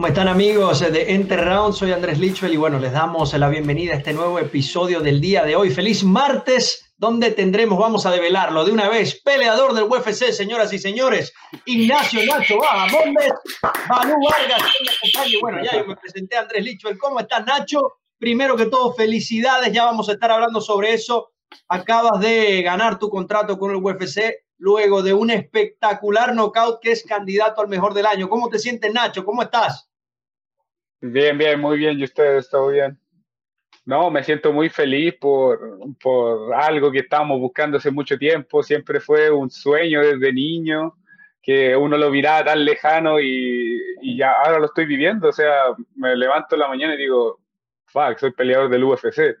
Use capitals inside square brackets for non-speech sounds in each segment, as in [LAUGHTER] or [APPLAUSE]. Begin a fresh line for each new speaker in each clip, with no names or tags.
¿Cómo están amigos de Enter Round? Soy Andrés Lichwell y bueno, les damos la bienvenida a este nuevo episodio del día de hoy. Feliz martes, donde tendremos, vamos a develarlo de una vez, peleador del UFC, señoras y señores, Ignacio Nacho Baja Montes, Manu Vargas, y bueno, ya yo me presenté a Andrés Lichwell. ¿Cómo estás, Nacho? Primero que todo, felicidades, ya vamos a estar hablando sobre eso. Acabas de ganar tu contrato con el UFC luego de un espectacular knockout que es candidato al mejor del año. ¿Cómo te sientes, Nacho? ¿Cómo estás?
Bien, bien, muy bien. ¿Y ustedes? ¿Todo bien? No, me siento muy feliz por, por algo que estábamos buscando hace mucho tiempo. Siempre fue un sueño desde niño, que uno lo miraba tan lejano y, y ya ahora lo estoy viviendo. O sea, me levanto en la mañana y digo, fuck, soy peleador del UFC.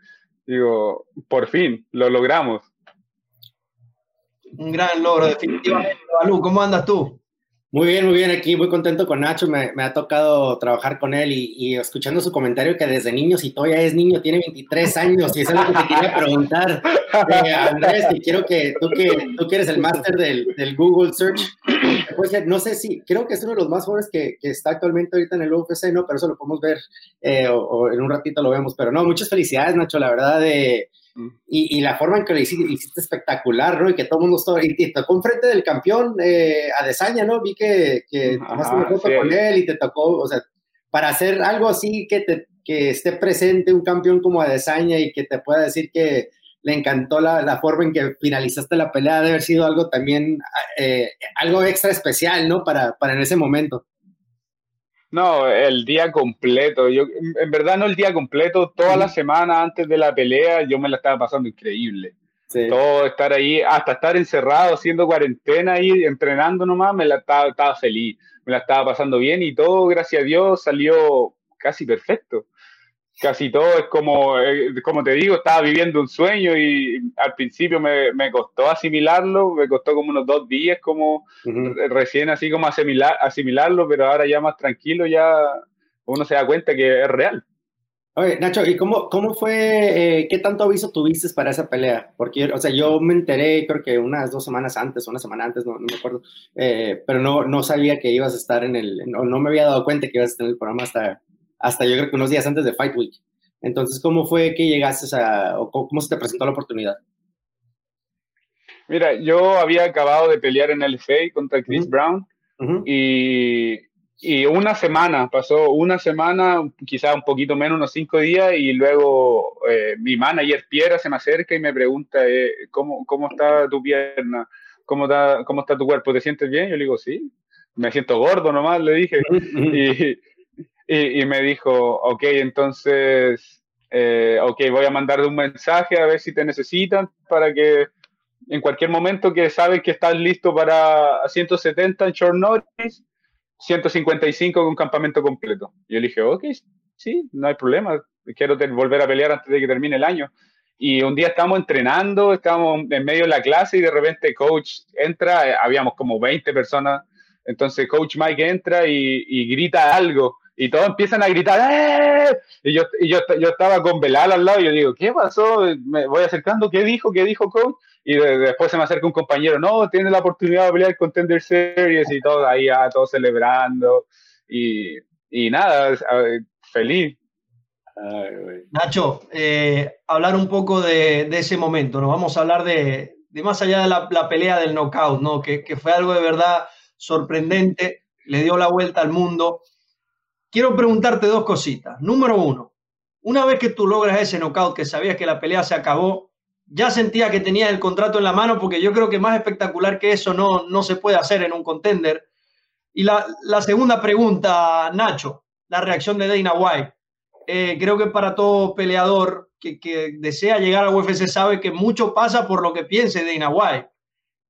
Digo, por fin, lo logramos
un gran logro, definitivamente. Balú, ¿cómo andas tú?
Muy bien, muy bien, aquí muy contento con Nacho, me, ha tocado trabajar con él y, escuchando su comentario que desde niño, si todavía es niño, tiene 23 años y es algo que te quería preguntar, eh, Andrés, y quiero que tú que, tú que eres el máster del, Google Search, pues, no sé si, creo que es uno de los más jóvenes que, que, está actualmente ahorita en el UFC, ¿no? Pero eso lo podemos ver eh, o, en un ratito lo vemos, pero no, muchas felicidades, Nacho, la verdad, de... Y, la forma en que lo hiciste, hiciste, espectacular, ¿no? Y que todo el mundo estaba, y te tocó enfrente del campeón eh, a Desaña, ¿no? Vi que, que tomaste una foto con él y te tocó, o sea, para hacer algo así que, te, que esté presente un campeón como Adesanya y que te pueda decir que le encantó la, la forma en que finalizaste la pelea, debe haber sido algo también, eh, algo extra especial, ¿no? Para, para en ese momento.
No, el día completo. Yo, en verdad no el día completo, toda la semana antes de la pelea yo me la estaba pasando increíble. Todo estar ahí, hasta estar encerrado, haciendo cuarentena y entrenando nomás, me la estaba, estaba feliz, me la estaba pasando bien y todo, gracias a Dios, salió casi perfecto casi todo es como, eh, como te digo, estaba viviendo un sueño y al principio me, me costó asimilarlo, me costó como unos dos días como recién así como asimilar, asimilarlo, pero ahora ya más tranquilo ya uno se da cuenta que es real.
Oye, Nacho, ¿y cómo, cómo fue, eh, qué tanto aviso tuviste para esa pelea? Porque, o sea, yo me enteré creo que unas dos semanas antes, una semana antes, no, no me acuerdo, eh, pero no, no sabía que ibas a estar en el, no, no me había dado cuenta que ibas a estar en el programa hasta, hasta yo creo que unos días antes de Fight Week. Entonces, ¿cómo fue que llegaste a, o cómo se te presentó la oportunidad?
Mira, yo había acabado de pelear en el FA contra Chris Brown y, y, una semana, pasó una semana, quizá un poquito menos, unos cinco días, y luego eh, mi manager Piera se me acerca y me pregunta, eh, ¿cómo, ¿cómo está tu pierna? ¿Cómo está, ¿Cómo está tu cuerpo? ¿Te sientes bien? Yo le digo, sí, me siento gordo nomás, le dije. y, y, me dijo, ok, entonces, eh, ok, voy a mandarle un mensaje a ver si te necesitan para que en cualquier momento que sabes que estás listo para 170 en short notice, 155 con campamento completo. Y yo le dije, ok, sí, no hay problema, quiero volver a pelear antes de que termine el año. Y un día estábamos entrenando, estábamos en medio de la clase y de repente coach entra, eh, habíamos como 20 personas, entonces coach Mike entra y, y grita algo y todos empiezan a gritar, ¡Eh! Y, yo, y yo, yo, estaba con Belal al lado y yo digo, ¿qué pasó? Me voy acercando, ¿qué dijo? ¿Qué dijo coach? Y después se me acerca un compañero, no, tiene la oportunidad de pelear con Tender Series y todo ahí, ah, todos celebrando. Y, y nada, feliz.
Nacho, eh, hablar un poco de, de, ese momento, nos vamos a hablar de, de más allá de la, la, pelea del knockout, ¿no? Que, que fue algo de verdad sorprendente, le dio la vuelta al mundo quiero preguntarte dos cositas. Número uno, una vez que tú logras ese knockout, que sabías que la pelea se acabó, ya sentía que tenías el contrato en la mano, porque yo creo que más espectacular que eso no, no se puede hacer en un contender. Y la, segunda pregunta, Nacho, la reacción de Dana White. Eh, creo que para todo peleador que, que, desea llegar a UFC sabe que mucho pasa por lo que piense Dana White.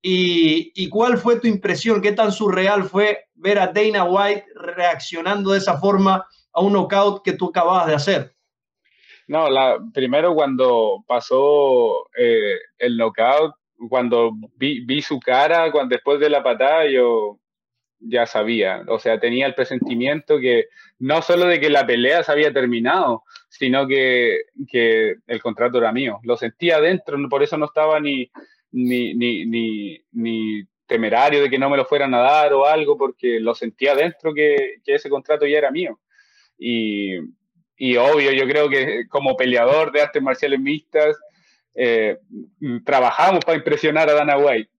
Y, ¿Y cuál fue tu impresión? ¿Qué tan surreal fue ver a Dana White reaccionando de esa forma a un knockout que tú acababas de hacer?
No, la, primero cuando pasó eh, el knockout, cuando vi, vi, su cara, cuando, después de la patada, yo ya sabía, o sea, tenía el presentimiento que no solo de que la pelea se había terminado, sino que, que el contrato era mío. Lo sentía adentro, por eso no estaba ni, ni, ni, ni, ni temerario de que no me lo fueran a dar o algo, porque lo sentía dentro que, que ese contrato ya era mío. Y, y, obvio, yo creo que como peleador de artes marciales mixtas, eh, trabajamos para impresionar a Dana White.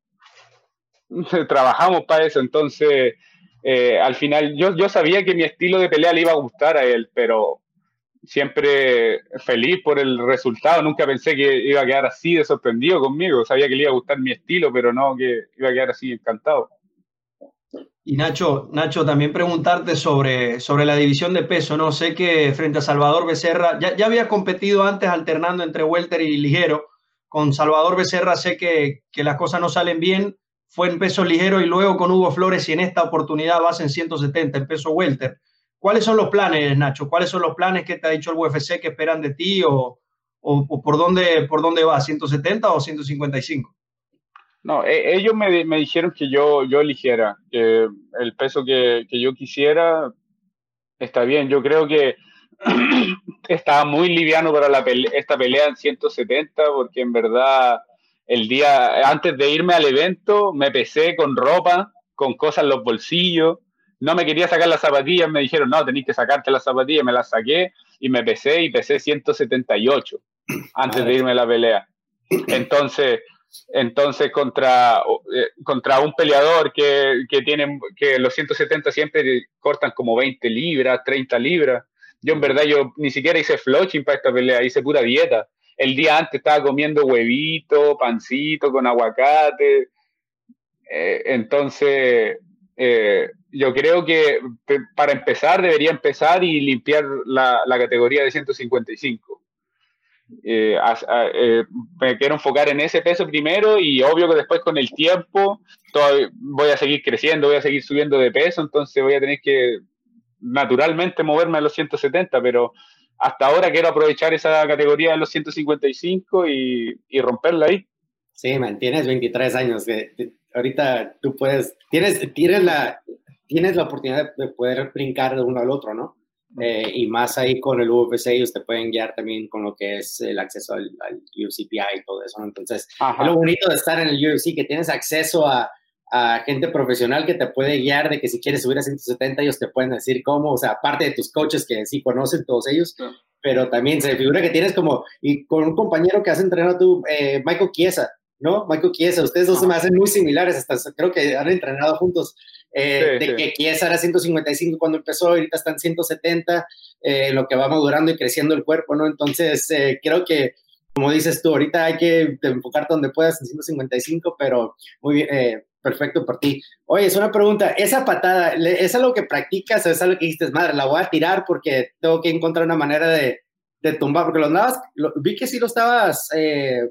[LAUGHS] trabajamos para eso, entonces eh, al final yo, yo sabía que mi estilo de pelea le iba a gustar a él, pero siempre feliz por el resultado. Nunca pensé que iba a quedar así de sorprendido conmigo. Sabía que le iba a gustar mi estilo, pero no que iba a quedar así encantado.
Y Nacho, Nacho, también preguntarte sobre, sobre la división de peso, ¿no? Sé que frente a Salvador Becerra, ya, ya había competido antes alternando entre welter y ligero. Con Salvador Becerra sé que, que las cosas no salen bien. Fue en peso ligero y luego con Hugo Flores y en esta oportunidad vas en 170 en peso welter. ¿Cuáles son los planes, Nacho? ¿Cuáles son los planes que te ha dicho el UFC que esperan de ti o, o, por dónde por dónde va? ¿170 o 155?
No, e, ellos me, me, dijeron que yo, yo eligiera, que el peso que, que yo quisiera está bien. Yo creo que [CLEARS THROAT] estaba muy liviano para la esta pelea en 170 porque en verdad el día antes de irme al evento me pesé con ropa, con cosas en los bolsillos no me quería sacar las zapatillas, me dijeron, no, tenéis que sacarte las zapatillas, me las saqué y me pesé y pesé 178 antes de irme a la pelea. Entonces, entonces contra, eh, contra un peleador que, que, tiene, que los 170 siempre cortan como 20 libras, 30 libras. Yo en verdad yo ni siquiera hice floching para esta pelea, hice pura dieta. El día antes estaba comiendo huevito, pancito con aguacate. Eh, entonces, eh, yo creo que para empezar debería empezar y limpiar la, la categoría de 155. Eh, eh, me quiero enfocar en ese peso primero y obvio que después con el tiempo voy a seguir creciendo, voy a seguir subiendo de peso, entonces voy a tener que naturalmente moverme a los 170, pero hasta ahora quiero aprovechar esa categoría de los 155 y, y romperla ahí.
Sí, mantienes 23 años. ahorita tú puedes, tienes, tienes la, tienes la oportunidad de poder brincar de uno al otro, ¿no? Eh, y más ahí con el UFC, ellos te pueden guiar también con lo que es el acceso al, al UCPI y todo eso. ¿no? Entonces, es lo bonito de estar en el UFC, que tienes acceso a, a, gente profesional que te puede guiar de que si quieres subir a 170, ellos te pueden decir cómo, o sea, aparte de tus coaches que sí conocen todos ellos, pero también se figura que tienes como, y con un compañero que has entrenado tú, eh, Michael Chiesa, ¿no? Michael Chiesa, ustedes dos se me hacen muy similares, hasta creo que han entrenado juntos. Eh, de que Chiesa era 155 cuando empezó, ahorita están 170, eh, lo que va madurando y creciendo el cuerpo, ¿no? Entonces, eh, creo que, como dices tú, ahorita hay que enfocarte donde puedas en 155, pero muy bien, eh, perfecto por ti. Oye, es una pregunta, esa patada, ¿es algo que practicas o es algo que dijiste, madre, la voy a tirar porque tengo que encontrar una manera de, de tumbar, porque lo andabas, vi que sí lo estabas,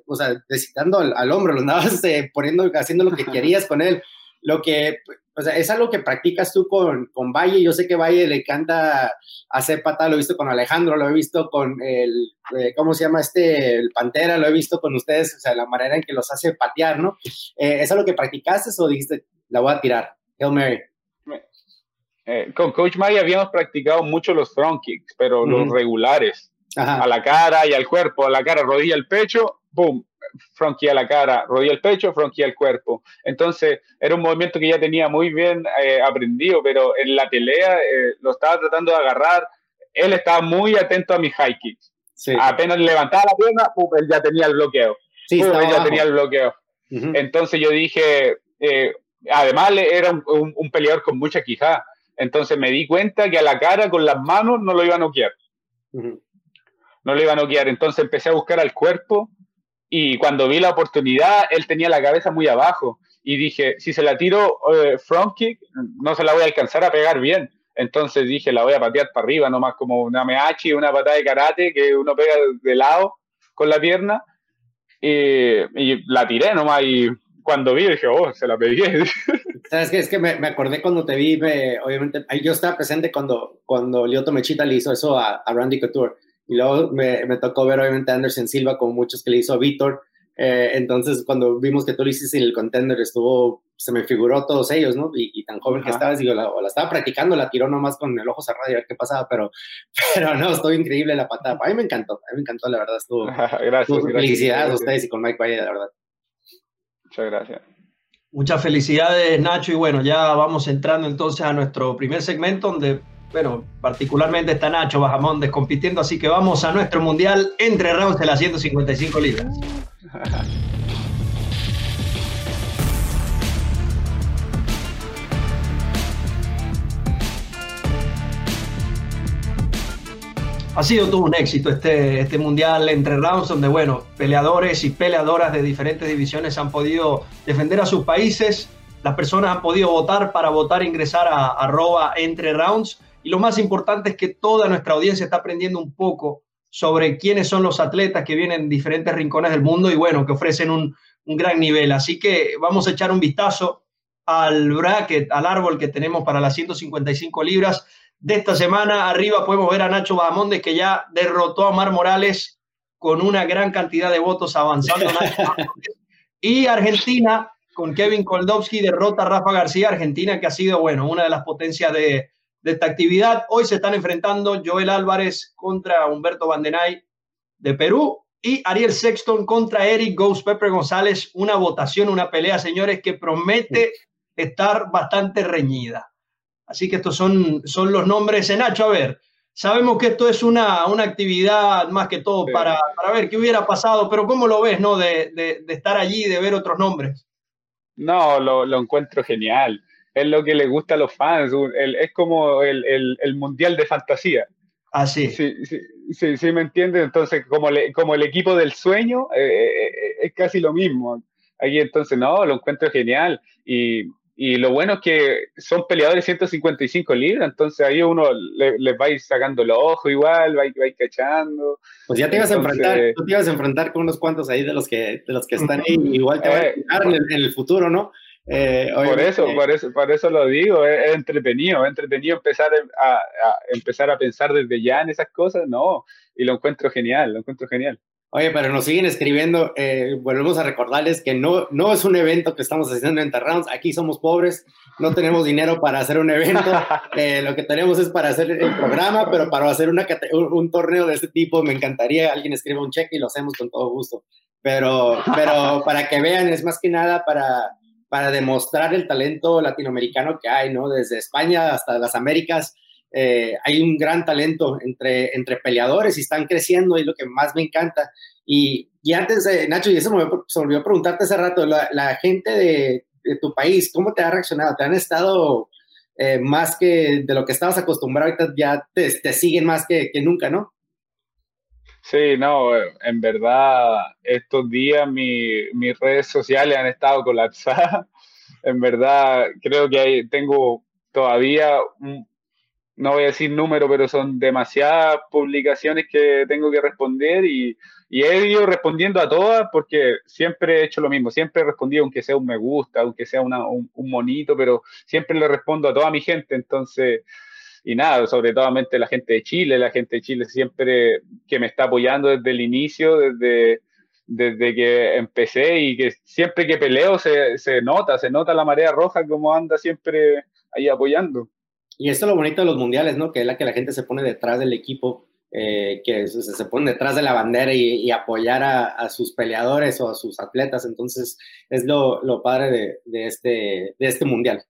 o sea, descitando al, al, hombre, lo andabas poniendo, haciendo lo que [LAUGHS] querías con él. Lo que, o sea, es algo que practicas tú con, con Valle. Yo sé que Valle le encanta hacer patada, lo he visto con Alejandro, lo he visto con el, eh, ¿cómo se llama este? El Pantera, lo he visto con ustedes, o sea, la manera en que los hace patear, ¿no? Eh, ¿Es algo que practicaste o dijiste, la voy a tirar? Hail Mary.
Eh, con Coach Maya habíamos practicado mucho los front kicks, pero los regulares, a la cara y al cuerpo, a la cara, rodilla, al pecho, boom, fronky a la cara, rodilla al pecho, fronky al cuerpo. Entonces, era un movimiento que ya tenía muy bien eh, aprendido, pero en la pelea eh, lo estaba tratando de agarrar. Él estaba muy atento a mis high kicks. Apenas levantaba la pierna, él ya tenía el bloqueo. Sí, él ya tenía el bloqueo. Entonces yo dije, eh, además era un, peleador con mucha quijada. Entonces me di cuenta que a la cara con las manos no lo iba a noquear. No lo iba a noquear. Entonces empecé a buscar al cuerpo y cuando vi la oportunidad, él tenía la cabeza muy abajo. Y dije, si se la tiro eh, front kick, no se la voy a alcanzar a pegar bien. Entonces dije, la voy a patear para arriba, nomás como una meachi, una patada de karate que uno pega de lado con la pierna. Y, la tiré nomás. Y cuando vi, dije, oh, se la pegué. [LAUGHS]
¿Sabes qué? Es que me, me acordé cuando te vi, obviamente, yo estaba presente cuando, cuando Lyoto Mechita le hizo eso a, a Randy Couture y luego me, me, tocó ver obviamente a Anderson Silva como muchos que le hizo a Víctor. Eh, entonces, cuando vimos que tú lo hiciste en el contender, estuvo, se me figuró todos ellos, ¿no? Y, tan joven que estabas, digo, la, la, estaba practicando, la tiró nomás con el ojo cerrado y a ver qué pasaba, pero, [LAUGHS] pero no, estuvo increíble la patada. A mí me encantó, a mí me encantó, la verdad, estuvo. [LAUGHS]
gracias,
Felicidades a ustedes y con Mike Valle, la verdad.
Muchas gracias.
Muchas felicidades, Nacho. Y bueno, ya vamos entrando entonces a nuestro primer segmento, donde, bueno, particularmente está Nacho Bajamondes compitiendo. Así que vamos a nuestro mundial entre rounds de las 155 libras. ha sido todo un éxito este, este mundial entre rounds, donde, bueno, peleadores y peleadoras de diferentes divisiones han podido defender a sus países. Las personas han podido votar para votar ingresar a arroba entre rounds. Y lo más importante es que toda nuestra audiencia está aprendiendo un poco sobre quiénes son los atletas que vienen de diferentes rincones del mundo y, bueno, que ofrecen un, un gran nivel. Así que vamos a echar un vistazo al bracket, al árbol que tenemos para las 155 libras de esta semana. Arriba podemos ver a Nacho Bahamondes que ya derrotó a Mar Morales con una gran cantidad de votos avanzando. y Argentina con Kevin Koldowski derrota a Rafa García. Argentina que ha sido, bueno, una de las potencias de, de esta actividad. Hoy se están enfrentando Joel Álvarez contra Humberto Vandenay de Perú y Ariel Sexton contra Eric Ghost Pepper González. Una votación, una pelea, señores, que promete estar bastante reñida. Así que estos son, son los nombres. en Nacho, a ver, sabemos que esto es una, una actividad más que todo para, para, ver qué hubiera pasado, pero ¿cómo lo ves, no? De, de, de estar allí, de ver otros nombres.
No, lo, lo, encuentro genial. Es lo que le gusta a los fans. El, es como el, el, el, mundial de fantasía.
Así.
Ah, sí, sí, sí, sí, me entiendes. Entonces, como, le, como el equipo del sueño, eh, eh, eh es casi lo mismo. Aquí entonces, no, lo encuentro genial. Y y lo bueno es que son peleadores 155 libras, entonces ahí uno les le va a ir sacando los ojos igual, va a ir, va a ir cachando.
Pues ya te ibas a enfrentar, tú te ibas a enfrentar con unos cuantos ahí de los que, de los que están ahí, igual te va a eh, en, el, en el futuro, ¿no?
Eh, por eso, por eso, por eso lo digo, es, entretenido, es entretenido empezar a, a, empezar a pensar desde ya en esas cosas, no, y lo encuentro genial, lo encuentro genial.
Oye, pero nos siguen escribiendo, eh, volvemos a recordarles que no, no es un evento que estamos haciendo en Terrounds, aquí somos pobres, no tenemos dinero para hacer un evento, [LAUGHS] eh, lo que tenemos es para hacer el programa, pero para hacer una, un, torneo de este tipo me encantaría, alguien escriba un cheque y lo hacemos con todo gusto, pero, pero para que vean, es más que nada para, para demostrar el talento latinoamericano que hay, ¿no? Desde España hasta las Américas, eh, hay un gran talento entre, entre peleadores y están creciendo y lo que más me encanta. Y, y antes, de, Nacho, y eso me, se olvidó preguntarte hace rato, la, la gente de, de, tu país, ¿cómo te ha reaccionado? ¿Te han estado eh, más que de lo que estabas acostumbrado? Ahorita ya te, te siguen más que, que, nunca, ¿no?
Sí, no, en verdad, estos días mi, mis redes sociales han estado colapsadas. [LAUGHS] en verdad, creo que tengo todavía no voy a decir número, pero son demasiadas publicaciones que tengo que responder y, y, he ido respondiendo a todas porque siempre he hecho lo mismo, siempre he respondido aunque sea un me gusta, aunque sea una, un, un, monito, pero siempre le respondo a toda mi gente, entonces, y nada, sobre todo la gente de Chile, la gente de Chile siempre que me está apoyando desde el inicio, desde, desde que empecé y que siempre que peleo se, se nota, se nota la marea roja como anda siempre ahí apoyando.
Y esto es lo bonito de los mundiales, ¿no? Que es la que la gente se pone detrás del equipo, eh, que se, se, pone detrás de la bandera y, y apoyar a, a, sus peleadores o a sus atletas. Entonces, es lo, lo padre de, de, este, de este mundial.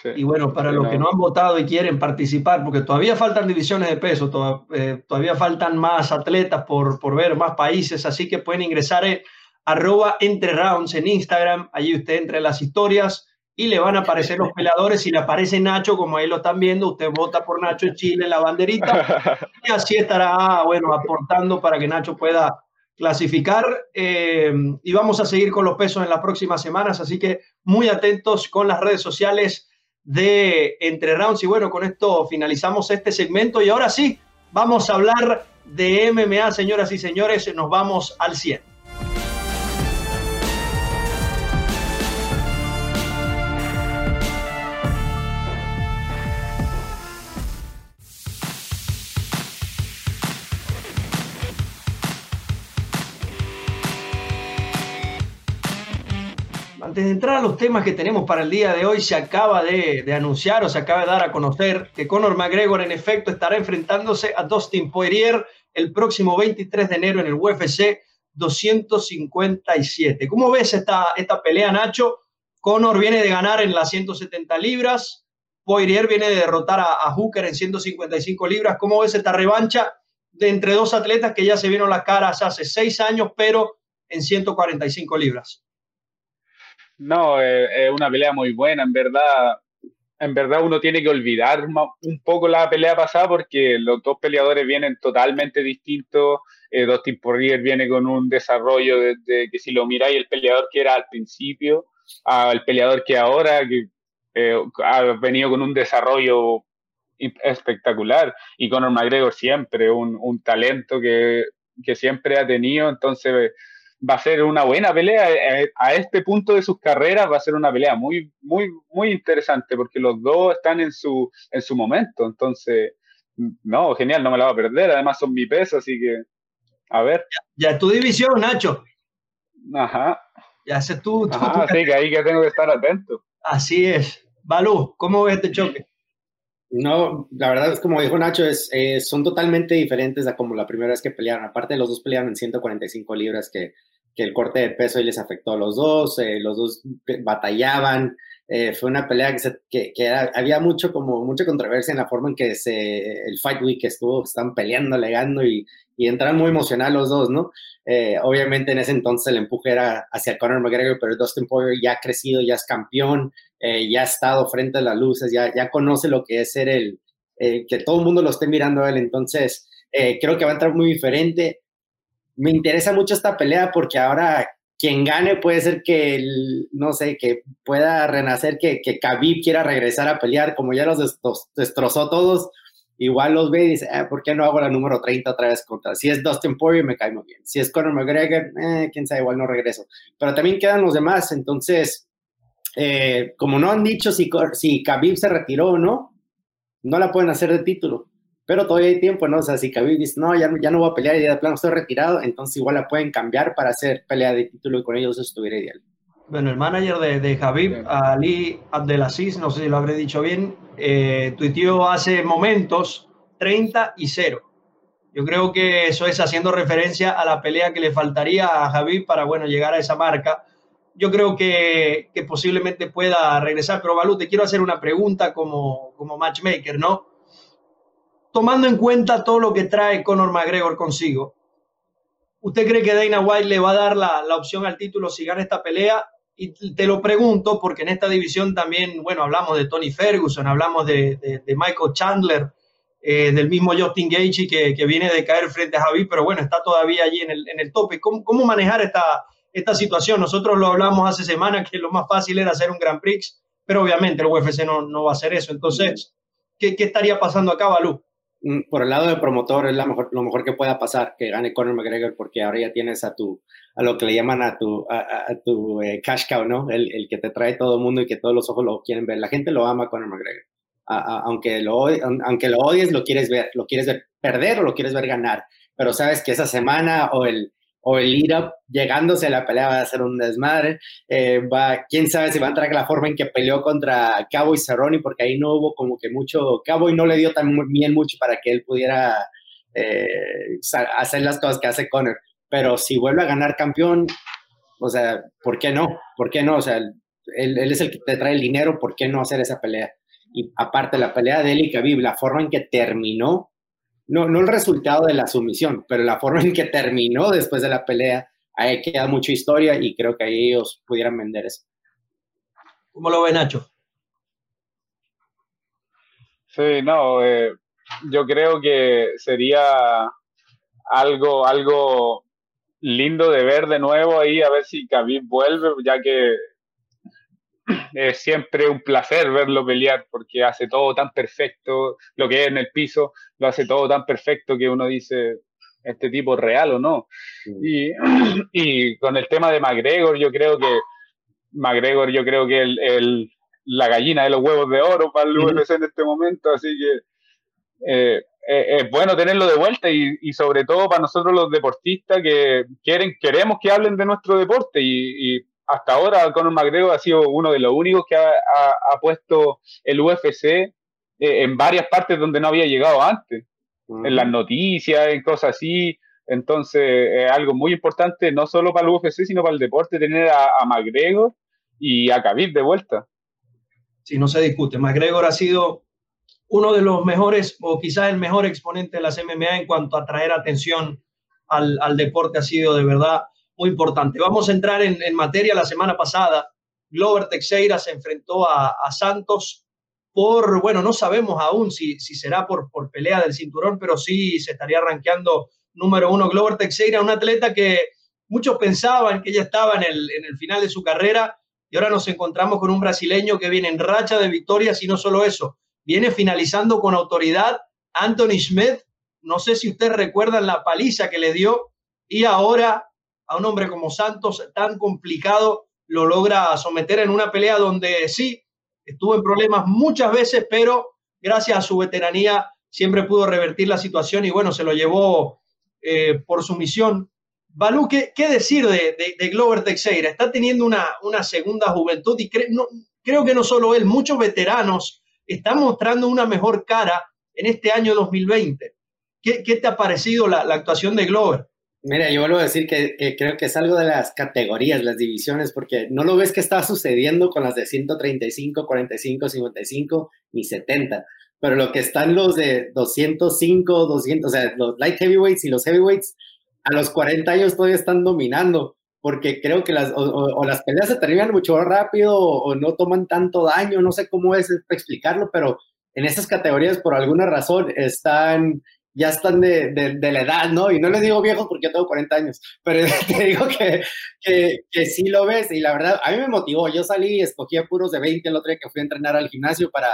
Sí. Y bueno, para los que no han votado y quieren participar, porque todavía faltan divisiones de peso, to eh, todavía faltan más atletas por, por ver, más países, así que pueden ingresar en arroba entre rounds en Instagram, allí usted entre las historias y le van a aparecer los [LAUGHS] peleadores. Si le aparece Nacho, como ahí lo están viendo, usted vota por Nacho en Chile, la banderita, [LAUGHS] y así estará, bueno, aportando para que Nacho pueda clasificar. Eh, y vamos a seguir con los pesos en las próximas semanas, así que muy atentos con las redes sociales de Entre Rounds. Y bueno, con esto finalizamos este segmento y ahora sí, vamos a hablar de MMA, señoras y señores, nos vamos al 100. Antes de entrar a los temas que tenemos para el día de hoy, se acaba de, anunciar o se acaba de dar a conocer que Conor McGregor en efecto estará enfrentándose a Dustin Poirier el próximo 23 de enero en el UFC 257. ¿Cómo ves esta, pelea, Nacho? Conor viene de ganar en las 170 libras, Poirier viene de derrotar a, Hooker en 155 libras. ¿Cómo ves esta revancha de entre dos atletas que ya se vieron las caras hace seis años, pero en 145 libras?
No, eh, es una pelea muy buena, en verdad. En verdad uno tiene que olvidar un poco la pelea pasada porque los dos peleadores vienen totalmente distintos. Eh, Dustin Poirier viene con un desarrollo desde que si lo miráis el peleador que era al principio al peleador que ahora eh, ha venido con un desarrollo espectacular y Conor McGregor siempre un, un talento que, que siempre ha tenido entonces va a ser una buena pelea. Eh, a este punto de sus carreras va a ser una pelea muy, muy, muy interesante porque los dos están en su, en su momento. Entonces, no, genial, no me la va a perder. Además son mi peso, así que, a ver.
Ya, tu división, Nacho.
Ajá.
Ya sé tú.
Ajá, sí, que ahí que tengo que estar atento.
Así es. Balú, ¿cómo ves este choque?
No, la verdad es como dijo Nacho, es, son totalmente diferentes a como la primera vez que pelearon. Aparte, los dos pelearon en 145 libras, que, el corte de peso ahí les afectó a los dos, eh, los dos batallaban. Eh, fue una pelea que, había mucho como mucha controversia en la forma en que el Fight Week estuvo, estaban peleando, alegando y, y entraron muy emocional los dos, ¿no? Eh, obviamente en ese entonces el empuje era hacia Conor McGregor, pero Dustin Poirier ya ha crecido, ya es campeón, eh, ya ha estado frente a las luces, ya, ya conoce lo que es ser el, eh, que todo el mundo lo esté mirando a él, entonces creo que va a entrar muy diferente. Me interesa mucho esta pelea porque ahora quien gane puede ser que, no sé, que pueda renacer, que, que Khabib quiera regresar a pelear, como ya los destrozó todos, igual los ve y dice, ah, ¿por qué no hago la número 30 otra vez contra? Si es Dustin Poirier, me cae muy bien. Si es Conor McGregor, eh, quién sabe, igual no regreso. Pero también quedan los demás, entonces, eh, como no han dicho si, si Khabib se retiró o no, no la pueden hacer de título. Pero todavía hay tiempo, ¿no? O sea, si Khabib dice, no, ya, ya no voy a pelear y ya de plano estoy retirado, entonces igual la pueden cambiar para hacer pelea de título y con ellos estuviera ideal.
Bueno, el manager de, de Javib, Ali Abdelaziz, no sé si lo habré dicho bien, eh, tuiteó hace momentos 30 y 0. Yo creo que eso es haciendo referencia a la pelea que le faltaría a Javib para, bueno, llegar a esa marca. Yo creo que, que posiblemente pueda regresar, pero Balú, te quiero hacer una pregunta como, como matchmaker, ¿no? Tomando en cuenta todo lo que trae Conor McGregor consigo, ¿usted cree que Dana White le va a dar la, la opción al título si gana esta pelea y te lo pregunto porque en esta división también, bueno, hablamos de Tony Ferguson, hablamos de, Michael Chandler, eh, del mismo Justin Gaethje que, que, viene de caer frente a Javi, pero bueno, está todavía allí en el, en el tope. ¿Cómo, ¿Cómo, manejar esta, esta situación? Nosotros lo hablamos hace semanas que lo más fácil era hacer un Grand Prix, pero obviamente el UFC no, no va a hacer eso. Entonces, ¿qué, qué estaría pasando acá, Balú?
Mm, por el lado del promotor es la mejor, lo mejor que pueda pasar que gane Conor McGregor porque ahora ya tienes a tu a lo que le llaman a tu a, tu eh, cash cow, ¿no? El, el, que te trae todo el mundo y que todos los ojos lo quieren ver. La gente lo ama Conor McGregor. aunque lo aunque lo odies, lo quieres ver, lo quieres ver perder o lo quieres ver ganar. Pero sabes que esa semana o el o el lead llegándose a la pelea va a ser un desmadre. Eh, va, quién sabe si va a entrar la forma en que peleó contra Cowboy Cerrone, porque ahí no hubo como que mucho. Cowboy no le dio tan bien mucho para que él pudiera eh, hacer las cosas que hace Conor. Pero si vuelve a ganar campeón, o sea, ¿por qué no? ¿Por qué no? O sea, él, él es el que te trae el dinero, ¿por qué no hacer esa pelea? Y aparte, la pelea de él y Khabib, la forma en que terminó, no, no el resultado de la sumisión, pero la forma en que terminó después de la pelea, ahí queda mucha historia y creo que ahí ellos pudieran vender eso.
¿Cómo lo ve Nacho?
Sí, no, eh, yo creo que sería algo, algo lindo de ver de nuevo ahí, a ver si Khabib vuelve, ya que es siempre un placer verlo pelear porque hace todo tan perfecto, lo que es en el piso, lo hace todo tan perfecto que uno dice, este tipo es real o no. Y, [CLEARS THROAT] y, con el tema de McGregor, yo creo que McGregor, yo creo que el, la gallina de los huevos de oro para el UFC en este momento, así que eh, eh, es bueno tenerlo de vuelta y, y, sobre todo para nosotros los deportistas que quieren, queremos que hablen de nuestro deporte y, y hasta ahora Conor McGregor ha sido uno de los únicos que ha, puesto el UFC eh, en varias partes donde no había llegado antes, en las noticias, en cosas así. Entonces, es algo muy importante, no solo para el UFC, sino para el deporte, tener a, McGregor y a Khabib de vuelta.
Sí, no se discute. McGregor ha sido uno de los mejores o quizás el mejor exponente de las MMA en cuanto a traer atención al, al deporte. Ha sido de verdad muy importante. Vamos a entrar en, materia. La semana pasada, Glover Teixeira se enfrentó a, a, Santos por, bueno, no sabemos aún si, si será por, por pelea del cinturón, pero sí se estaría rankeando número uno Glover Teixeira, un atleta que muchos pensaban que ya estaba en el, en el final de su carrera y ahora nos encontramos con un brasileño que viene en racha de victorias y no solo eso, viene finalizando con autoridad Anthony Schmidt. No sé si ustedes recuerdan la paliza que le dio y ahora a un hombre como Santos tan complicado lo logra someter en una pelea donde sí, estuvo en problemas muchas veces, pero gracias a su veteranía siempre pudo revertir la situación y bueno, se lo llevó eh, por su misión Balú, ¿qué, ¿qué, decir de, de, de, Glover Teixeira? Está teniendo una, una segunda juventud y creo que no solo él, muchos veteranos están mostrando una mejor cara en este año 2020. ¿Qué, qué te ha parecido la, actuación de Glover?
Mira, yo vuelvo a decir que, que, creo que es algo de las categorías, las divisiones, porque no lo ves que está sucediendo con las de 135, 45, 55 ni 70, pero lo que están los de 205, 200, o sea, los light heavyweights y los heavyweights, a los 40 años todavía están dominando, porque creo que las, o, o, las peleas se terminan mucho más rápido o, o, no toman tanto daño, no sé cómo es explicarlo, pero en esas categorías por alguna razón están, ya están de, de, de la edad, ¿no? Y no les digo viejos porque yo tengo 40 años, pero [LAUGHS] te digo que, que, que sí lo ves y la verdad, a mí me motivó, yo salí y escogí a puros de 20 el otro día que fui a entrenar al gimnasio para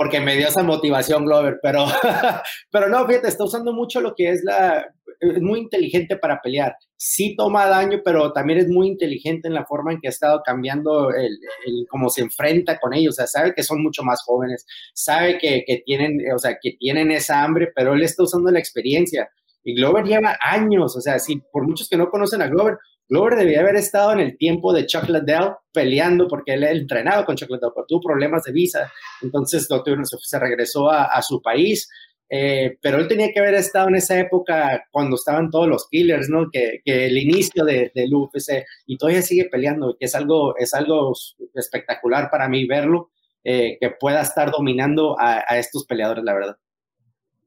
porque me dio esa motivación Glover, pero, [LAUGHS] pero no, fíjate, está usando mucho lo que es la, es muy inteligente para pelear. Sí toma daño, pero también es muy inteligente en la forma en que ha estado cambiando el, el cómo se enfrenta con ellos. O sea, sabe que son mucho más jóvenes, sabe que, que, tienen, o sea, que tienen esa hambre, pero él está usando la experiencia. Y Glover lleva años, o sea, si por muchos que no conocen a Glover, Glover debía haber estado en el tiempo de Chuck Liddell peleando porque él entrenado con Chuck Liddell, pero tuvo problemas de visa, entonces se regresó a, su país, eh, pero él tenía que haber estado en esa época cuando estaban todos los killers, ¿no? Que, que el inicio de, del UFC y todavía sigue peleando, que es algo, es algo espectacular para mí verlo, eh, que pueda estar dominando a, a estos peleadores, la verdad.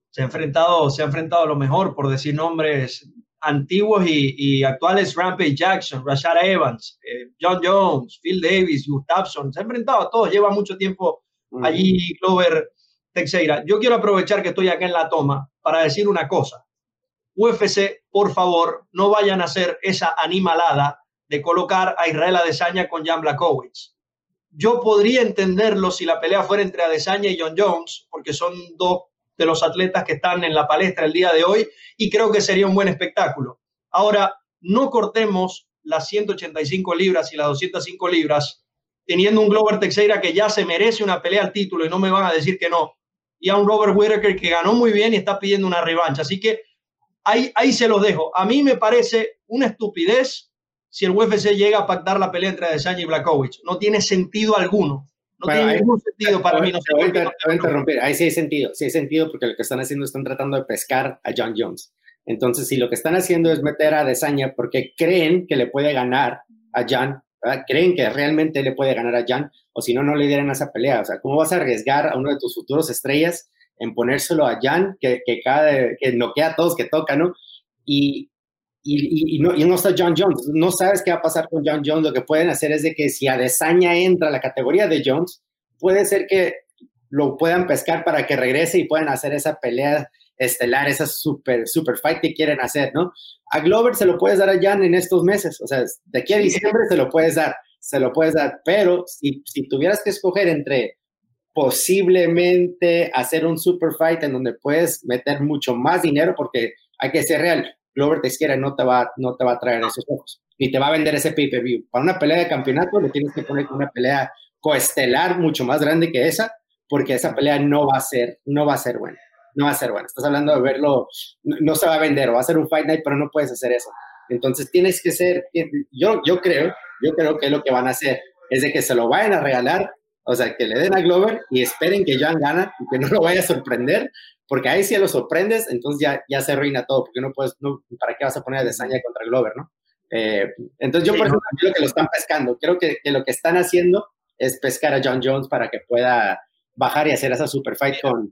Se ha enfrentado, se ha enfrentado a lo mejor, por decir nombres antiguos y, y, actuales Rampage Jackson, Rashad Evans, eh, John Jones, Phil Davis, Gustafsson, se ha enfrentado a todos, lleva mucho tiempo allí Clover Teixeira. Yo quiero aprovechar que estoy acá en la toma para decir una cosa. UFC, por favor, no vayan a hacer esa animalada de colocar a Israel Adesanya con Jan Blakowicz. Yo podría entenderlo si la pelea fuera entre Adesanya y John Jones, porque son dos de los atletas que están en la palestra el día de hoy y creo que sería un buen espectáculo. Ahora, no cortemos las 185 libras y las 205 libras teniendo un Glover Teixeira que ya se merece una pelea al título y no me van a decir que no. Y a un Robert Whittaker que ganó muy bien y está pidiendo una revancha. Así que ahí, ahí se los dejo. A mí me parece una estupidez si el UFC llega a pactar la pelea entre Adesanya y Blackovich. No tiene sentido alguno. No tiene ningún sentido para mí. No
te voy a interrumpir. Ahí sí hay sentido. Sí hay sentido porque lo que están haciendo están tratando de pescar a John Jones. Entonces, si lo que están haciendo es meter a Desaña porque creen que le puede ganar a Jan, ¿verdad? creen que realmente le puede ganar a Jan, o si no, no le dieran esa pelea. O sea, ¿cómo vas a arriesgar a uno de tus futuros estrellas en ponérselo a Jan, que, que, cada, que noquea a todos, que toca, ¿no? Y, y, y, no, y, no, está John Jones. No sabes qué va a pasar con John Jones. Lo que pueden hacer es de que si Adesanya entra a la categoría de Jones, puede ser que lo puedan pescar para que regrese y puedan hacer esa pelea estelar, esa super, super fight que quieren hacer, ¿no? A Glover se lo puedes dar a Jan en estos meses, o sea, de aquí a diciembre se lo puedes dar, se lo puedes dar, pero si, si tuvieras que escoger entre posiblemente hacer un super fight en donde puedes meter mucho más dinero, porque hay que ser real, Glover Teixeira no te va, no te va a traer esos ojos, ni te va a vender ese pay-per-view. Para una pelea de campeonato le tienes que poner una pelea coestelar mucho más grande que esa, porque esa pelea no va a ser, no va a ser buena no va a ser bueno. Estás hablando de verlo, no, no, se va a vender, o va a ser un Fight Night, pero no puedes hacer eso. Entonces tienes que ser, yo, yo creo, yo creo que lo que van a hacer es de que se lo vayan a regalar, o sea, que le den a Glover y esperen que Jan gana y que no lo vaya a sorprender, porque ahí si lo sorprendes, entonces ya, ya se arruina todo, porque no puedes, no, ¿para qué vas a poner a Desaña contra Glover, no? Eh, entonces yo por eso creo que lo están pescando. Creo que, lo que están haciendo es pescar a John Jones para que pueda bajar y hacer esa super fight con...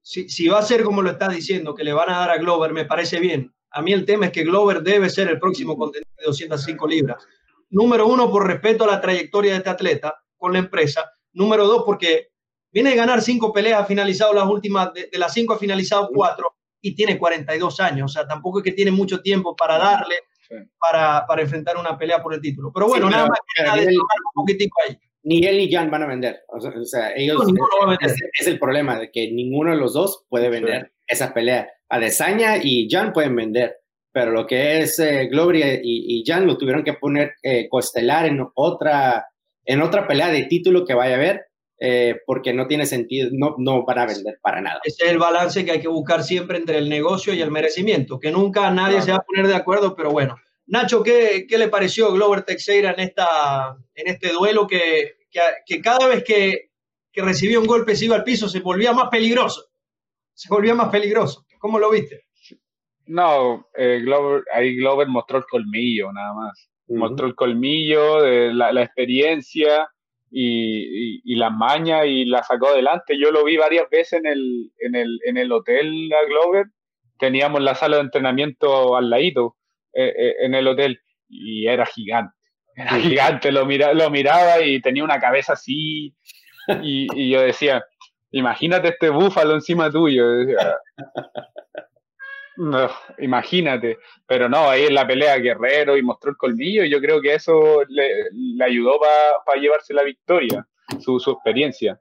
Si, si va a ser como lo estás diciendo, que le van a dar a Glover, me parece bien. A mí el tema es que Glover debe ser el próximo contendiente de 205 libras. Número uno, por respeto a la trayectoria de este atleta con la empresa. Número dos, porque viene a ganar cinco peleas, ha finalizado las últimas, de, las cinco ha finalizado cuatro y tiene 42 años. O sea, tampoco es que tiene mucho tiempo para darle para, para, enfrentar una pelea por el título. Pero bueno, nada más que un
poquitico ahí. Ni él ni Jan van a vender. O sea, ellos. Es, el problema de que ninguno de los dos puede vender esa pelea. Adesanya y Jan pueden vender, pero lo que es eh, Gloria y, Jan lo tuvieron que poner eh, costelar en otra, en otra pelea de título que vaya a haber. Eh, porque no tiene sentido, no, no van a vender para nada.
Ese es el balance que hay que buscar siempre entre el negocio y el merecimiento, que nunca nadie se va a poner de acuerdo, pero bueno. Nacho, ¿qué, qué le pareció Glover Teixeira en, esta, en este duelo que, que, cada vez que, que, recibía un golpe se iba al piso se volvía más peligroso? Se volvía más peligroso. ¿Cómo lo viste?
No, eh, Glover, ahí Glover mostró el colmillo, nada más. Mostró el colmillo, de la, la experiencia y, la maña y la sacó adelante. Yo lo vi varias veces en el, en el, en el hotel a Glover. Teníamos la sala de entrenamiento al ladito eh, eh, en el hotel y era gigante. Era gigante, lo, mira, lo miraba y tenía una cabeza así. [LAUGHS] Y, y yo decía, imagínate este búfalo encima tuyo. No, imagínate. Pero no, ahí en la pelea Guerrero y mostró el colmillo y yo creo que eso le, ayudó para llevarse la victoria, su, experiencia.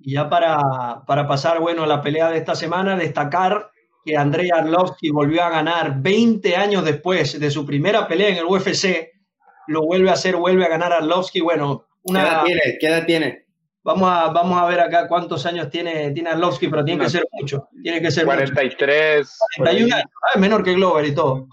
Y ya para, para, pasar, bueno, a la pelea de esta semana, destacar que Andrei Arlovsky volvió a ganar 20 años después de su primera pelea en el UFC. Lo vuelve a hacer, vuelve a ganar Arlovsky. Bueno,
una... ¿Qué edad tiene? ¿Qué edad tiene?
Vamos a, vamos a ver acá cuántos años tiene, tiene Arlovsky, pero tiene que ser mucho. Tiene que ser
43.
41 años. Ah, es menor que Glover y todo.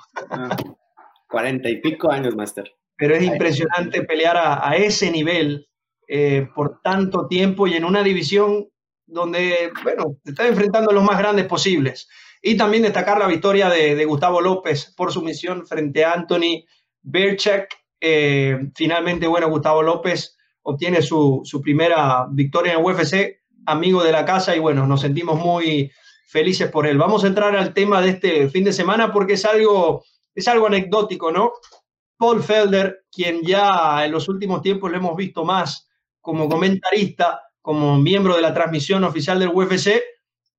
40 y pico años, Master.
Pero es impresionante pelear a, ese nivel eh, por tanto tiempo y en una división donde, bueno, te está enfrentando a los más grandes posibles. Y también destacar la victoria de, Gustavo López por su misión frente a Anthony Berchek. Eh, finalmente, bueno, Gustavo López obtiene su, su, primera victoria en el UFC, amigo de la casa, y bueno, nos sentimos muy felices por él. Vamos a entrar al tema de este fin de semana porque es algo, es algo anecdótico, ¿no? Paul Felder, quien ya en los últimos tiempos lo hemos visto más como comentarista, como miembro de la transmisión oficial del UFC,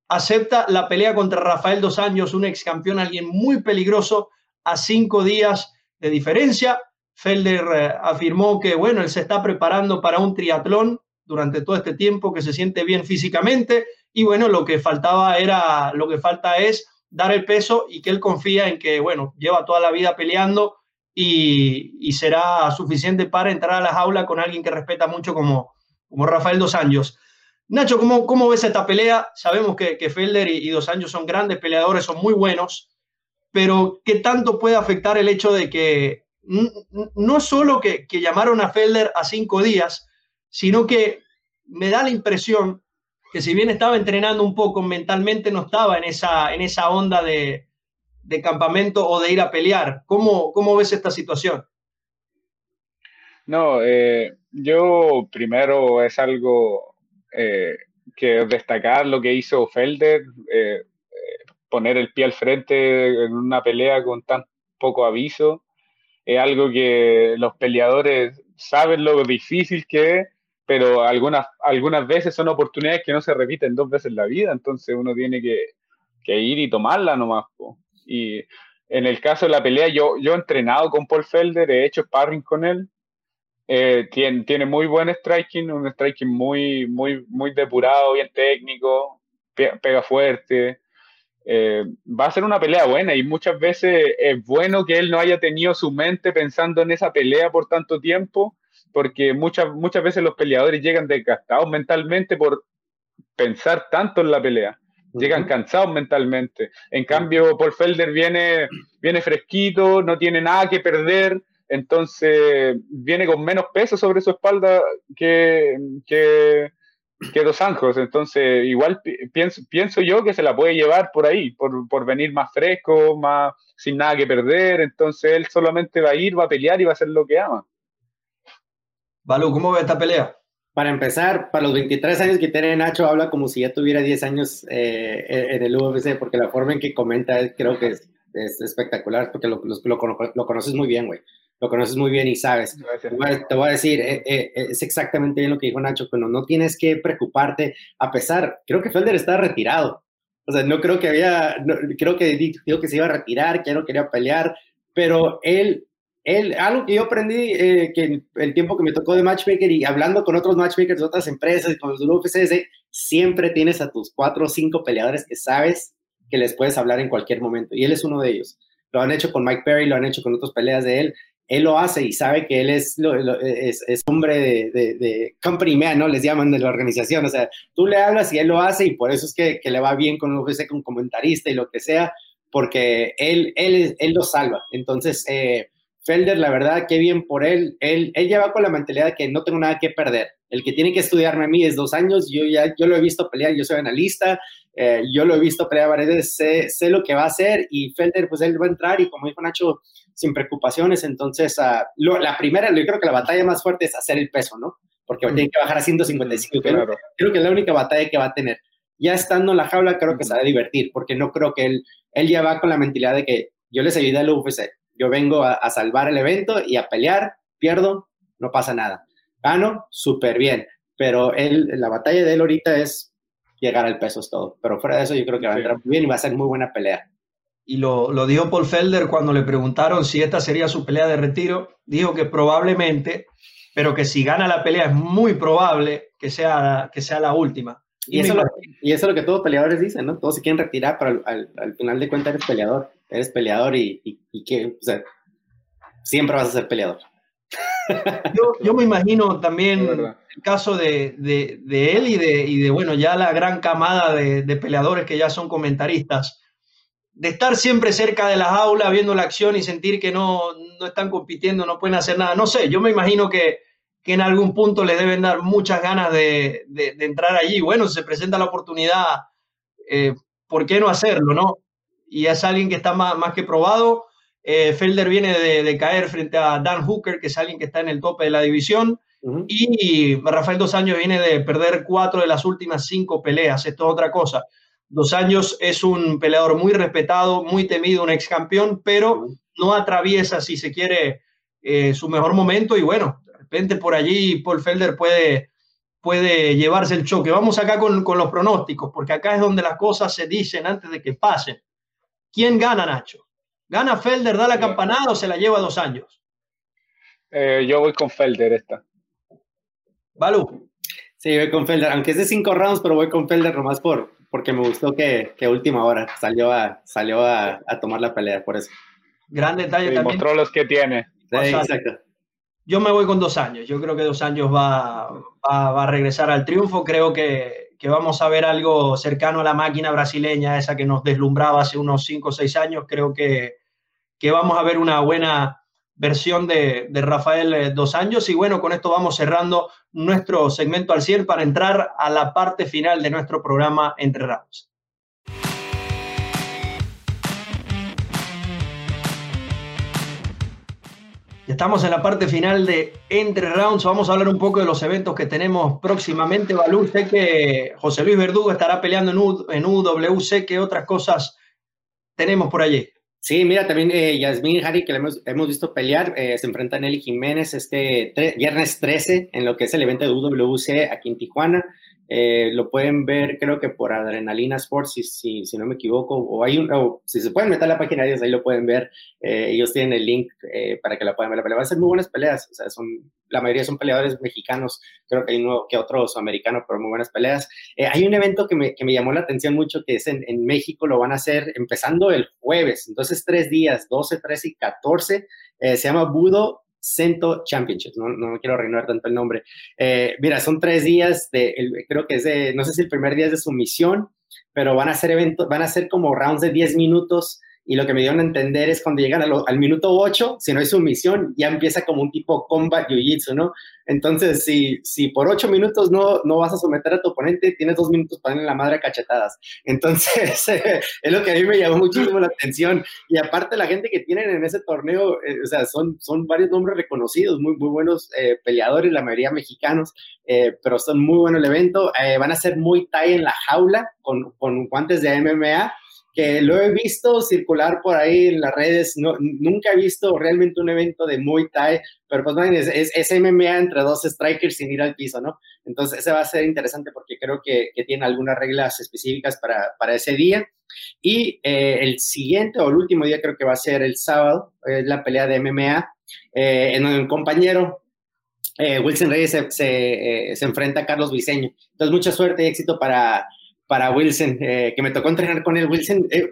acepta la pelea contra Rafael Dos Años, un ex campeón, alguien muy peligroso, a cinco días de diferencia. Felder eh, afirmó que, bueno, él se está preparando para un triatlón durante todo este tiempo, que se siente bien físicamente y bueno, lo que faltaba era, lo que falta es dar el peso y que él confía en que, bueno, lleva toda la vida peleando y, será suficiente para entrar a la jaula con alguien que respeta mucho como, como Rafael Dos Años. Nacho, ¿cómo, ¿cómo ves esta pelea? Sabemos que, que Felder y, y Dos Años son grandes peleadores, son muy buenos, pero ¿qué tanto puede afectar el hecho de que no solo que, llamaron a Felder a cinco días, sino que me da la impresión que si bien estaba entrenando un poco mentalmente, no estaba en esa, en esa onda de, campamento o de ir a pelear. ¿Cómo, cómo ves esta situación?
No, eh, yo primero es algo eh, que destacar lo que hizo Felder, eh, poner el pie al frente en una pelea con tan poco aviso es algo que los peleadores saben lo difícil que es, pero algunas, algunas veces son oportunidades que no se repiten dos veces en la vida, entonces uno tiene que, ir y tomarla nomás. Y en el caso de la pelea, yo, yo he entrenado con Paul Felder, he hecho sparring con él, eh, tiene, tiene muy buen striking, un striking muy, muy, muy depurado, bien técnico, pega fuerte. Eh, va a ser una pelea buena y muchas veces es bueno que él no haya tenido su mente pensando en esa pelea por tanto tiempo, porque muchas, muchas veces los peleadores llegan desgastados mentalmente por pensar tanto en la pelea. Llegan cansados mentalmente. En cambio, Paul Felder viene, viene fresquito, no tiene nada que perder, entonces viene con menos peso sobre su espalda que, que, que Dos Anjos. Entonces, igual pienso, pienso yo que se la puede llevar por ahí, por, por venir más fresco, más sin nada que perder. Entonces, él solamente va a ir, va a pelear y va a hacer lo que ama.
Balú, ¿cómo ve esta pelea?
Para empezar, para los 23 años que tiene Nacho, habla como si ya tuviera 10 años eh, en el UFC, porque la forma en que comenta creo que es, espectacular, porque lo, lo, conoces muy bien, güey. Lo conoces muy bien y sabes. Te voy, a, decir, eh, eh, es exactamente bien lo que dijo Nacho, pero no tienes que preocuparte, a pesar, creo que Felder está retirado. O sea, no creo que había, creo que dijo que se iba a retirar, que ya no quería pelear, pero él él, algo que yo aprendí eh, que el, tiempo que me tocó de matchmaker y hablando con otros matchmakers de otras empresas y con los UFC es siempre tienes a tus cuatro o cinco peleadores que sabes que les puedes hablar en cualquier momento. Y él es uno de ellos. Lo han hecho con Mike Perry, lo han hecho con otras peleas de él. Él lo hace y sabe que él es, es, hombre de, de, company man, ¿no? Les llaman de la organización. O sea, tú le hablas y él lo hace y por eso es que, que le va bien con UFC, con comentarista y lo que sea, porque él, él, él lo salva. Entonces, eh, Felder, la verdad, qué bien por él. Él, él lleva con la mentalidad de que no tengo nada que perder. El que tiene que estudiarme a mí es dos años. Yo ya yo lo he visto pelear, yo soy analista, eh, yo lo he visto pelear varias veces, sé, sé, lo que va a hacer y Felder, pues él va a entrar y como dijo Nacho, sin preocupaciones. Entonces, uh, la primera, yo creo que la batalla más fuerte es hacer el peso, ¿no? Porque tiene que bajar a 155. Creo, creo que es la única batalla que va a tener. Ya estando en la jaula, creo que se va a divertir, porque no creo que él, él ya va con la mentalidad de que yo les ayudé al UFC yo vengo a, salvar el evento y a pelear, pierdo, no pasa nada. Gano, súper bien. Pero él, la batalla de él ahorita es llegar al peso, es todo. Pero fuera de eso, yo creo que va a entrar muy bien y va a ser muy buena pelea.
Y lo, lo dijo Paul Felder cuando le preguntaron si esta sería su pelea de retiro. Dijo que probablemente, pero que si gana la pelea es muy probable que sea, que sea la última.
Y, eso, y eso es lo que todos peleadores dicen, ¿no? Todos se quieren retirar, pero al, al final de cuentas eres peleador eres peleador y, y, que, o sea, siempre vas a ser peleador.
Yo, yo me imagino también el caso de, de, de, él y de, y de, bueno, ya la gran camada de, de, peleadores que ya son comentaristas, de estar siempre cerca de las aulas viendo la acción y sentir que no, no están compitiendo, no pueden hacer nada. No sé, yo me imagino que, que en algún punto le deben dar muchas ganas de, entrar allí. Bueno, se presenta la oportunidad, eh, ¿por qué no hacerlo, no? y es alguien que está más, más que probado. Eh, Felder viene de, caer frente a Dan Hooker, que es alguien que está en el tope de la división. Y Rafael Dos Años viene de perder cuatro de las últimas cinco peleas. Esto es otra cosa. Dos Años es un peleador muy respetado, muy temido, un ex campeón, pero no atraviesa, si se quiere, eh, su mejor momento. Y bueno, de repente por allí Paul Felder puede, puede llevarse el choque. Vamos acá con, con los pronósticos, porque acá es donde las cosas se dicen antes de que pasen. ¿Quién gana, Nacho? ¿Gana Felder, da la campanada o se la lleva dos años?
Eh, yo voy con Felder esta.
Balú.
Sí, voy con Felder, aunque es de cinco rounds, pero voy con Felder nomás por, porque me gustó que, que última hora salió, a, salió a, tomar la pelea, por eso.
Gran detalle también.
Mostró los que tiene.
exacto.
Yo me voy con dos años. Yo creo que dos años va, va, va a regresar al triunfo. Creo que que vamos a ver algo cercano a la máquina brasileña, esa que nos deslumbraba hace unos 5 o 6 años. Creo que, que, vamos a ver una buena versión de, de, Rafael eh, Dos Años. Y bueno, con esto vamos cerrando nuestro segmento al 100 para entrar a la parte final de nuestro programa Entre Ramos. estamos en la parte final de Entre Rounds. Vamos a hablar un poco de los eventos que tenemos próximamente. Balú, sé que José Luis Verdugo estará peleando en, U, en UWC. ¿Qué otras cosas tenemos por allí?
Sí, mira, también eh, Yasmín Harry, que le hemos, hemos visto pelear, eh, se enfrenta a Nelly Jiménez este viernes 13 en lo que es el evento de UWC aquí en Tijuana. Eh, lo pueden ver, creo que por Adrenalina Sports, si, si, si no me equivoco, o hay un, o si se pueden meter a la página de ellos, ahí lo pueden ver. Eh, ellos tienen el link eh, para que la puedan ver. La pelea a ser muy buenas peleas, o sea, son, la mayoría son peleadores mexicanos, creo que hay uno que otros americanos, pero muy buenas peleas. hay un evento que me, que me, llamó la atención mucho, que es en, en, México, lo van a hacer empezando el jueves, entonces tres días, 12, 13 y 14, se llama Budo Cento Championships, no, no quiero arruinar tanto el nombre. Eh, mira, son tres días de, creo que es de, no sé si el primer día es de sumisión, pero van a ser eventos, van a ser como rounds de 10 minutos y lo que me dieron a entender es cuando llegan al minuto 8, si no hay sumisión, ya empieza como un tipo combat jiu-jitsu, ¿no? Entonces, si, si por 8 minutos no, no vas a someter a tu oponente, tienes 2 minutos para darle la madre a cachetadas. Entonces, [LAUGHS] es lo que a mí me llamó muchísimo la atención. Y aparte, la gente que tienen en ese torneo, eh, o sea, son, son varios nombres reconocidos, muy, muy buenos eh, peleadores, la mayoría mexicanos, eh, pero son muy bueno el evento. van a ser muy Thai en la jaula, con, con guantes de MMA que lo he visto circular por ahí en las redes, no, nunca he visto realmente un evento de Muay Thai, pero pues es, es, MMA entre dos strikers sin ir al piso, ¿no? Entonces ese va a ser interesante porque creo que, que tiene algunas reglas específicas para, para ese día. Y eh, el siguiente o el último día creo que va a ser el sábado, es la pelea de MMA, eh, en el compañero eh, Wilson Reyes se, se, se, enfrenta a Carlos Viseño. Entonces mucha suerte y éxito para para Wilson, eh, que me tocó entrenar con él. Wilson, eh,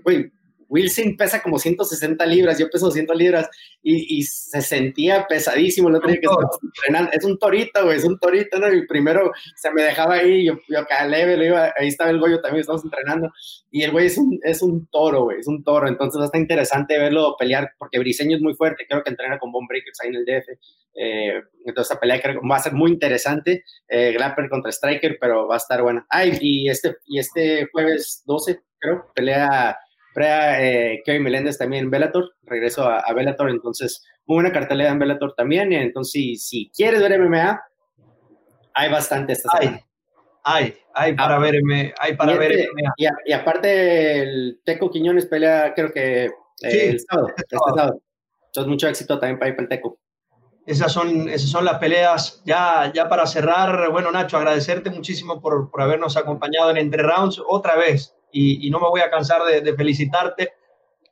Wilson pesa como 160 libras, yo peso 200 libras y, se sentía pesadísimo el otro día que entrenando. Es un torito, güey, es un torito, ¿no? Y primero se me dejaba ahí, yo, yo acá leve, lo iba, ahí estaba el Goyo también, estamos entrenando. Y el güey es un, es un toro, güey, es un toro. Entonces estar interesante verlo pelear, porque Briseño es muy fuerte, creo que entrena con Bomb Breakers ahí en el DF. Eh, entonces esa pelea creo que va a ser muy interesante. Eh, Glapper contra Striker, pero va a estar buena. Ay, y este, y este jueves 12, creo, pelea Prea, eh, Kevin Meléndez también en Bellator, regreso a, a, Bellator, entonces muy buena cartelera en Bellator también, entonces si, si quieres ver MMA, hay bastante esta
Hay, hay, hay para ver, hay para ver
este, MMA. Y, aparte el Teco Quiñones pelea creo que eh, el sábado, este sábado. Entonces mucho éxito también para, para el Teco.
Esas son, esas son las peleas. Ya, ya para cerrar, bueno, Nacho, agradecerte muchísimo por, por habernos acompañado en Entre Rounds otra vez y, no me voy a cansar de, felicitarte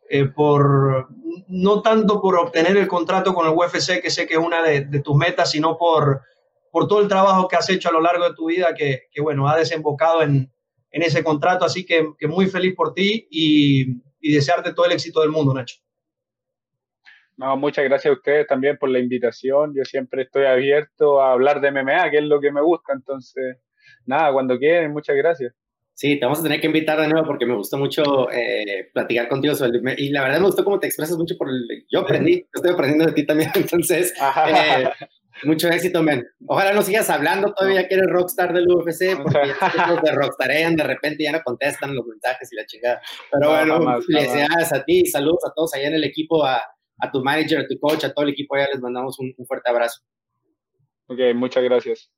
eh, por, no tanto por obtener el contrato con el UFC, que sé que es una de, tus metas, sino por, por todo el trabajo que has hecho a lo largo de tu vida, que, que bueno, ha desembocado en, en, ese contrato. Así que, que, muy feliz por ti y, y desearte todo el éxito del mundo, Nacho.
No, muchas gracias a ustedes también por la invitación. Yo siempre estoy abierto a hablar de MMA, que es lo que me gusta. Entonces, nada, cuando quieran, muchas gracias.
Sí, te vamos a tener que invitar de nuevo porque me gustó mucho eh, platicar contigo sobre y la verdad me gustó cómo te expresas mucho por el, yo aprendí, estoy aprendiendo de ti también, [LAUGHS] entonces eh, mucho éxito, men. Ojalá no sigas hablando todavía que eres rockstar del UFC porque los de rockstarean de repente ya no contestan los mensajes y la chingada. Pero bueno, felicidades a ti, saludos a todos allá en el equipo, a, a, tu manager, a tu coach, a todo el equipo, ya les mandamos un, un fuerte abrazo.
Ok, muchas gracias.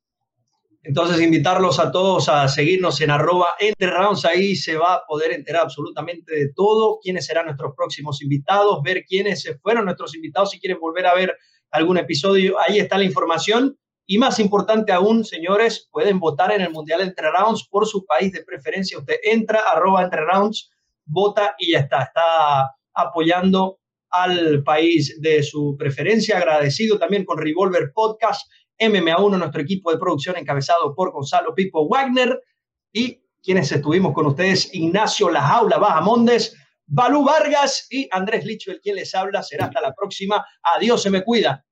Entonces, invitarlos a todos a seguirnos en arroba entre rounds. Ahí se va a poder enterar absolutamente de todo, quiénes serán nuestros próximos invitados, ver quiénes fueron nuestros invitados, si quieren volver a ver algún episodio, ahí está la información. Y más importante aún, señores, pueden votar en el Mundial Entre Rounds por su país de preferencia. Usted entra, arroba Entre Rounds, vota y ya está. Está apoyando al país de su preferencia. Agradecido también con Revolver Podcast MMA1, nuestro equipo de producción encabezado por Gonzalo Pipo Wagner y quienes estuvimos con ustedes, Ignacio La Jaula Bajamondes, Balú Vargas y Andrés Licho, el quien les habla. Será hasta la próxima. Adiós, se me cuida.